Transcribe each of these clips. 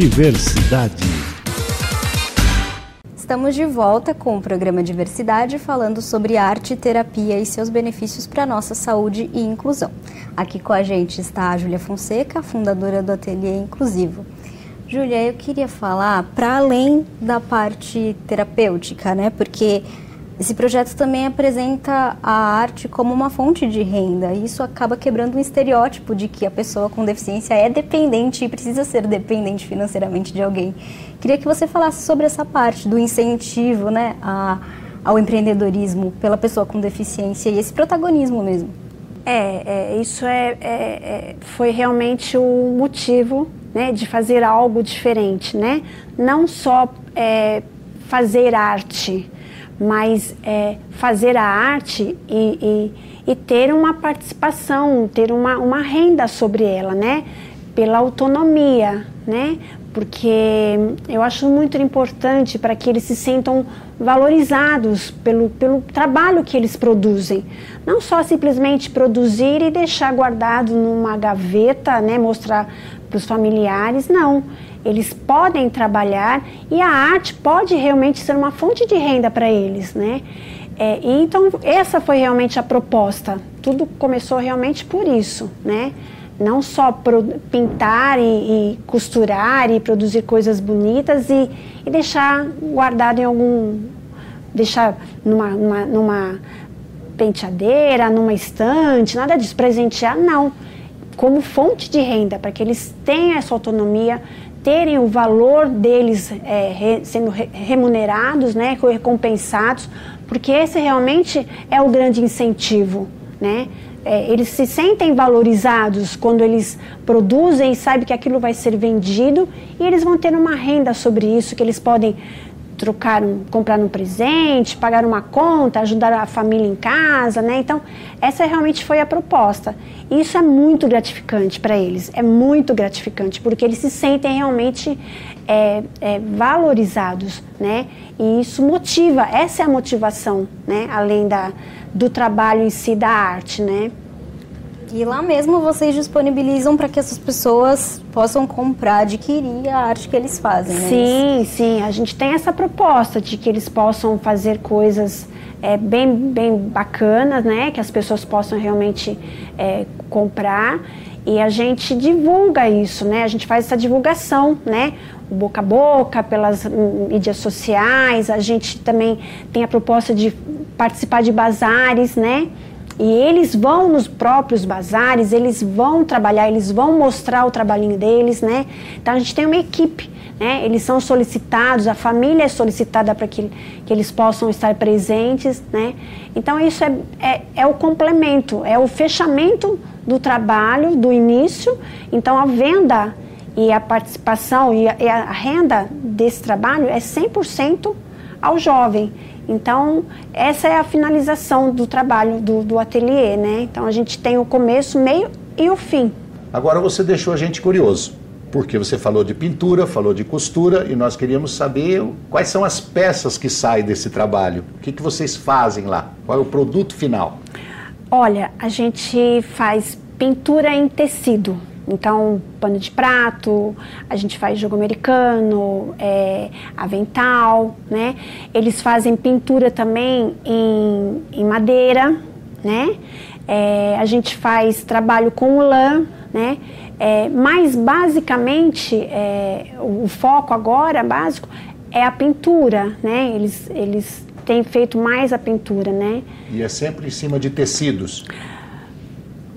Diversidade. Estamos de volta com o programa Diversidade falando sobre arte, terapia e seus benefícios para a nossa saúde e inclusão. Aqui com a gente está a Júlia Fonseca, fundadora do Ateliê Inclusivo. Júlia, eu queria falar para além da parte terapêutica, né? Porque esse projeto também apresenta a arte como uma fonte de renda. E isso acaba quebrando um estereótipo de que a pessoa com deficiência é dependente e precisa ser dependente financeiramente de alguém. Queria que você falasse sobre essa parte do incentivo né, a, ao empreendedorismo pela pessoa com deficiência e esse protagonismo mesmo. É, é isso é, é, é foi realmente o motivo né, de fazer algo diferente, né? Não só é, fazer arte, mas é, fazer a arte e, e, e, ter uma participação, ter uma, uma renda sobre ela, né? Pela autonomia, né? Porque eu acho muito importante para que eles se sintam valorizados pelo, pelo trabalho que eles produzem. Não só simplesmente produzir e deixar guardado numa gaveta, né? Mostrar para os familiares, não eles podem trabalhar e a arte pode realmente ser uma fonte de renda para eles, né? É, então essa foi realmente a proposta. Tudo começou realmente por isso, né? Não só pintar e, e, costurar e produzir coisas bonitas e, e, deixar guardado em algum, deixar numa, numa, numa penteadeira, numa estante, nada disso, presentear, não. Como fonte de renda, para que eles tenham essa autonomia, terem o valor deles é, re, sendo re, remunerados, né, recompensados, porque esse realmente é o grande incentivo, né? É, eles se sentem valorizados quando eles produzem e sabem que aquilo vai ser vendido e eles vão ter uma renda sobre isso, que eles podem trocar, um, comprar um presente, pagar uma conta, ajudar a família em casa, né? Então, essa realmente foi a proposta. E isso é muito gratificante para eles, é muito gratificante, porque eles se sentem realmente é, é, valorizados, né? E isso motiva, essa é a motivação, né? Além da, do trabalho em si da arte, né? E lá mesmo vocês disponibilizam para que essas pessoas possam comprar, adquirir a arte que eles fazem, né? Sim, sim. A gente tem essa proposta de que eles possam fazer coisas é, bem, bem bacanas, né? Que as pessoas possam realmente é, comprar. E a gente divulga isso, né? A gente faz essa divulgação, né? boca a boca, pelas mídias sociais. A gente também tem a proposta de participar de bazares, né? E eles vão nos próprios bazares, eles vão trabalhar, eles vão mostrar o trabalhinho deles, né? Então a gente tem uma equipe, né? Eles são solicitados, a família é solicitada para que, que eles possam estar presentes, né? Então isso é, é, é o complemento, é o fechamento do trabalho, do início. Então a venda e a participação e a, e a renda desse trabalho é 100% ao jovem. Então, essa é a finalização do trabalho do, do ateliê, né? Então, a gente tem o começo, meio e o fim. Agora você deixou a gente curioso, porque você falou de pintura, falou de costura e nós queríamos saber quais são as peças que saem desse trabalho. O que, que vocês fazem lá? Qual é o produto final? Olha, a gente faz pintura em tecido. Então, pano de prato, a gente faz jogo americano, é, avental, né? Eles fazem pintura também em, em madeira, né? É, a gente faz trabalho com lã, né? É, mas basicamente é, o, o foco agora básico é a pintura, né? Eles, eles têm feito mais a pintura, né? E é sempre em cima de tecidos.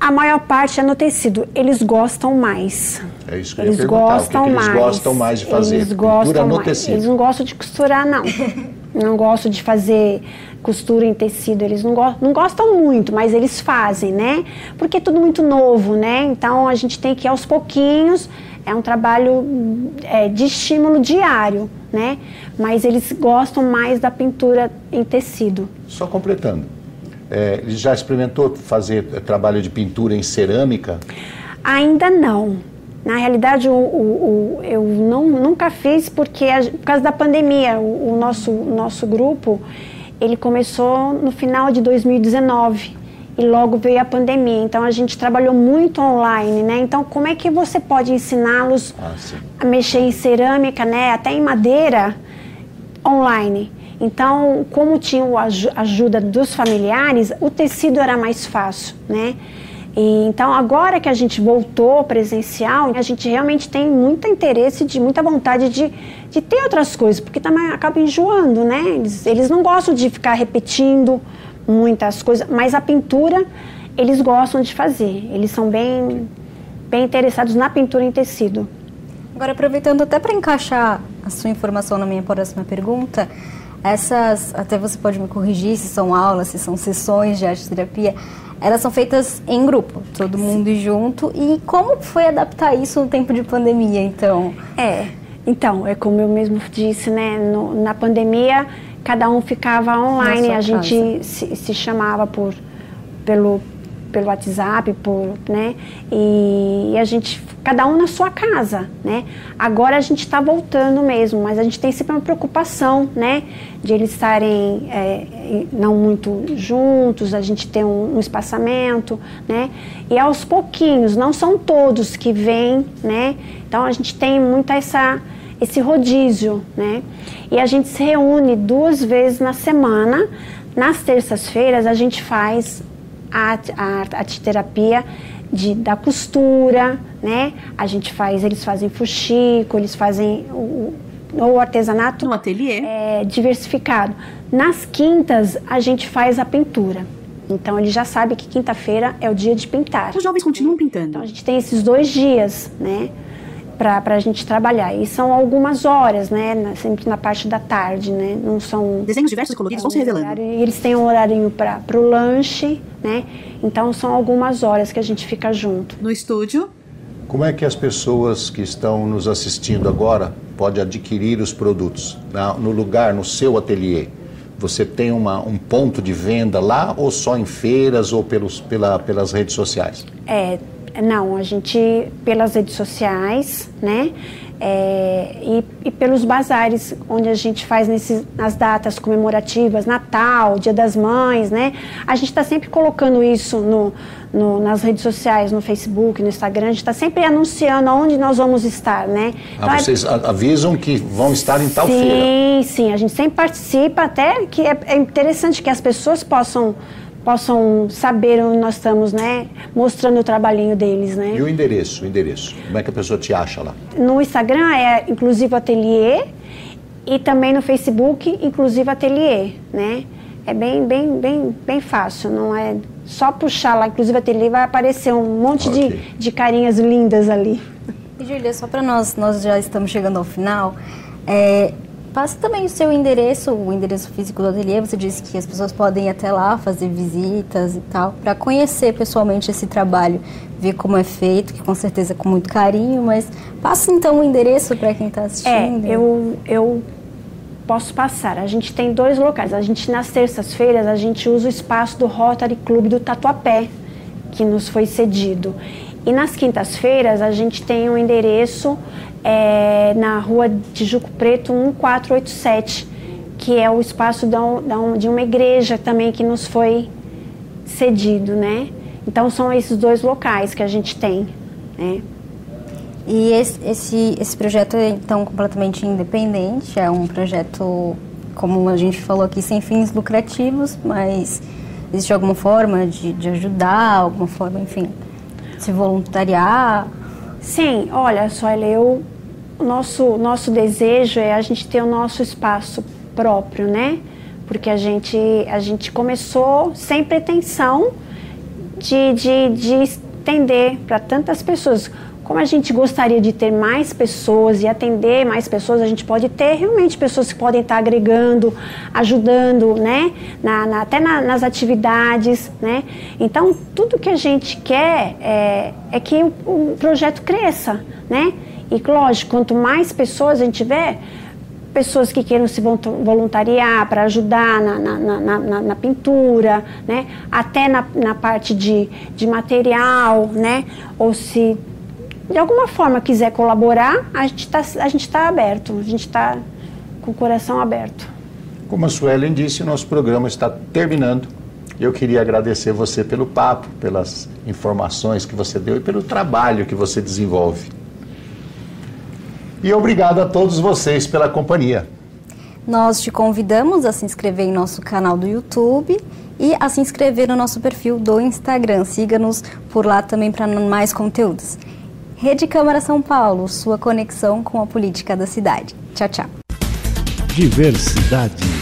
A maior parte é no tecido. Eles gostam mais. É isso que eu eles ia gostam que, que eles mais. gostam mais de fazer? Eles gostam no mais. tecido. Eles não gostam de costurar, não. não gostam de fazer costura em tecido. Eles não, go não gostam muito, mas eles fazem, né? Porque é tudo muito novo, né? Então a gente tem que ir aos pouquinhos. É um trabalho é, de estímulo diário, né? Mas eles gostam mais da pintura em tecido. Só completando é, já experimentou fazer trabalho de pintura em cerâmica? Ainda não. Na realidade, o, o, o, eu não, nunca fiz porque por causa da pandemia. O, nosso, nosso grupo ele começou no final de 2019. e logo veio a pandemia. Então a gente trabalhou muito online, né? Então como é que você pode ensiná-los ah, a mexer em cerâmica, né? Até em madeira online. Então, como tinha a ajuda dos familiares, o tecido era mais fácil, né? E, então, agora que a gente voltou presencial, a gente realmente tem muito interesse, de muita vontade de, de ter outras coisas, porque também acaba enjoando, né? Eles, eles não gostam de ficar repetindo muitas coisas, mas a pintura eles gostam de fazer. Eles são bem, bem interessados na pintura em tecido. Agora, aproveitando até para encaixar a sua informação na minha próxima pergunta, essas, até você pode me corrigir se são aulas, se são sessões de arte terapia, elas são feitas em grupo, todo mundo junto. E como foi adaptar isso no tempo de pandemia, então? É, então, é como eu mesmo disse, né? No, na pandemia, cada um ficava online, a gente se, se, chamava por, pelo, pelo WhatsApp, por, né? E, e, a gente, cada um na sua casa, né? Agora a gente está voltando mesmo, mas a gente tem sempre uma preocupação, né? De eles estarem é, não muito juntos, a gente tem um, um, espaçamento, né? E aos pouquinhos, não são todos que vêm, né? Então a gente tem muita essa esse rodízio, né? E a gente se reúne duas vezes na semana. Nas terças-feiras a gente faz a, a arteterapia de, da costura, né? A gente faz, eles fazem fuxico, eles fazem o, o artesanato no ateliê é, diversificado. Nas quintas a gente faz a pintura. Então ele já sabe que quinta-feira é o dia de pintar. Os jovens continuam pintando. Então a gente tem esses dois dias, né? Para a gente trabalhar. E são algumas horas, né? Na, sempre na parte da tarde, né? Não são... Desenhos diversos e coloridos é, vão se revelando. Horário, e eles têm um horário para o lanche, né? Então são algumas horas que a gente fica junto. No estúdio? Como é que as pessoas que estão nos assistindo agora podem adquirir os produtos na, no lugar, no seu ateliê? Você tem uma, um ponto de venda lá ou só em feiras ou pelos, pela, pelas redes sociais? É, não, a gente, pelas redes sociais, né? É, e, e, pelos bazares, onde a gente faz nesses, nas datas comemorativas, Natal, Dia das Mães, né? A gente está sempre colocando isso no, no, nas redes sociais, no Facebook, no Instagram, a gente está sempre anunciando onde nós vamos estar, né? Ah, então, vocês é... avisam que vão estar em tal sim, feira? Sim, sim, a gente sempre participa, até que é, é interessante que as pessoas possam possam saber onde nós estamos, né? Mostrando o trabalhinho deles, né? E o endereço, o endereço. Como é que a pessoa te acha lá? No Instagram é Inclusive Atelier e também no Facebook Inclusive Atelier, né? É bem, bem, bem, bem fácil, não é só puxar lá Inclusive Atelier vai aparecer um monte okay. de, de carinhas lindas ali. E Júlia, só para nós, nós já estamos chegando ao final, é, Passa também o seu endereço, o endereço físico do ateliê. Você disse que as pessoas podem ir até lá fazer visitas e tal, para conhecer pessoalmente esse trabalho, ver como é feito, que com certeza é com muito carinho. Mas passa então o endereço para quem está assistindo. É, eu, eu posso passar. A gente tem dois locais. A gente nas terças-feiras a gente usa o espaço do Rotary Club do Tatuapé, que nos foi cedido. E nas quintas-feiras a gente tem um endereço é, na rua Tijuco Preto 1487, que é o espaço de uma igreja também que nos foi cedido, né? Então são esses dois locais que a gente tem, né? E esse, esse, esse projeto é então completamente independente, é um projeto, como a gente falou aqui, sem fins lucrativos, mas existe alguma forma de, de ajudar, alguma forma, enfim, se voluntariar? Sim, olha só, eu, o nosso, nosso desejo é a gente ter o nosso espaço próprio, né? Porque a gente, a gente começou sem pretensão de, de, de estender para tantas pessoas. Como a gente gostaria de ter mais pessoas e atender mais pessoas, a gente pode ter realmente pessoas que podem estar agregando, ajudando, né? Na, na, até na, nas atividades, né? Então, tudo que a gente quer é, é que o, o projeto cresça, né? E, lógico, quanto mais pessoas a gente tiver, pessoas que queiram se voluntariar para ajudar na, na, na, na, pintura, né? até na, parte de, de material, né? ou se de alguma forma quiser colaborar, a gente está tá aberto, a gente está com o coração aberto. Como a Suelen disse, nosso programa está terminando. Eu queria agradecer você pelo papo, pelas informações que você deu e pelo trabalho que você desenvolve. E obrigado a todos vocês pela companhia. Nós te convidamos a se inscrever em nosso canal do YouTube e a se inscrever no nosso perfil do Instagram. Siga-nos por lá também para mais conteúdos. Rede Câmara São Paulo, sua conexão com a política da cidade. Tchau, tchau. Diversidade.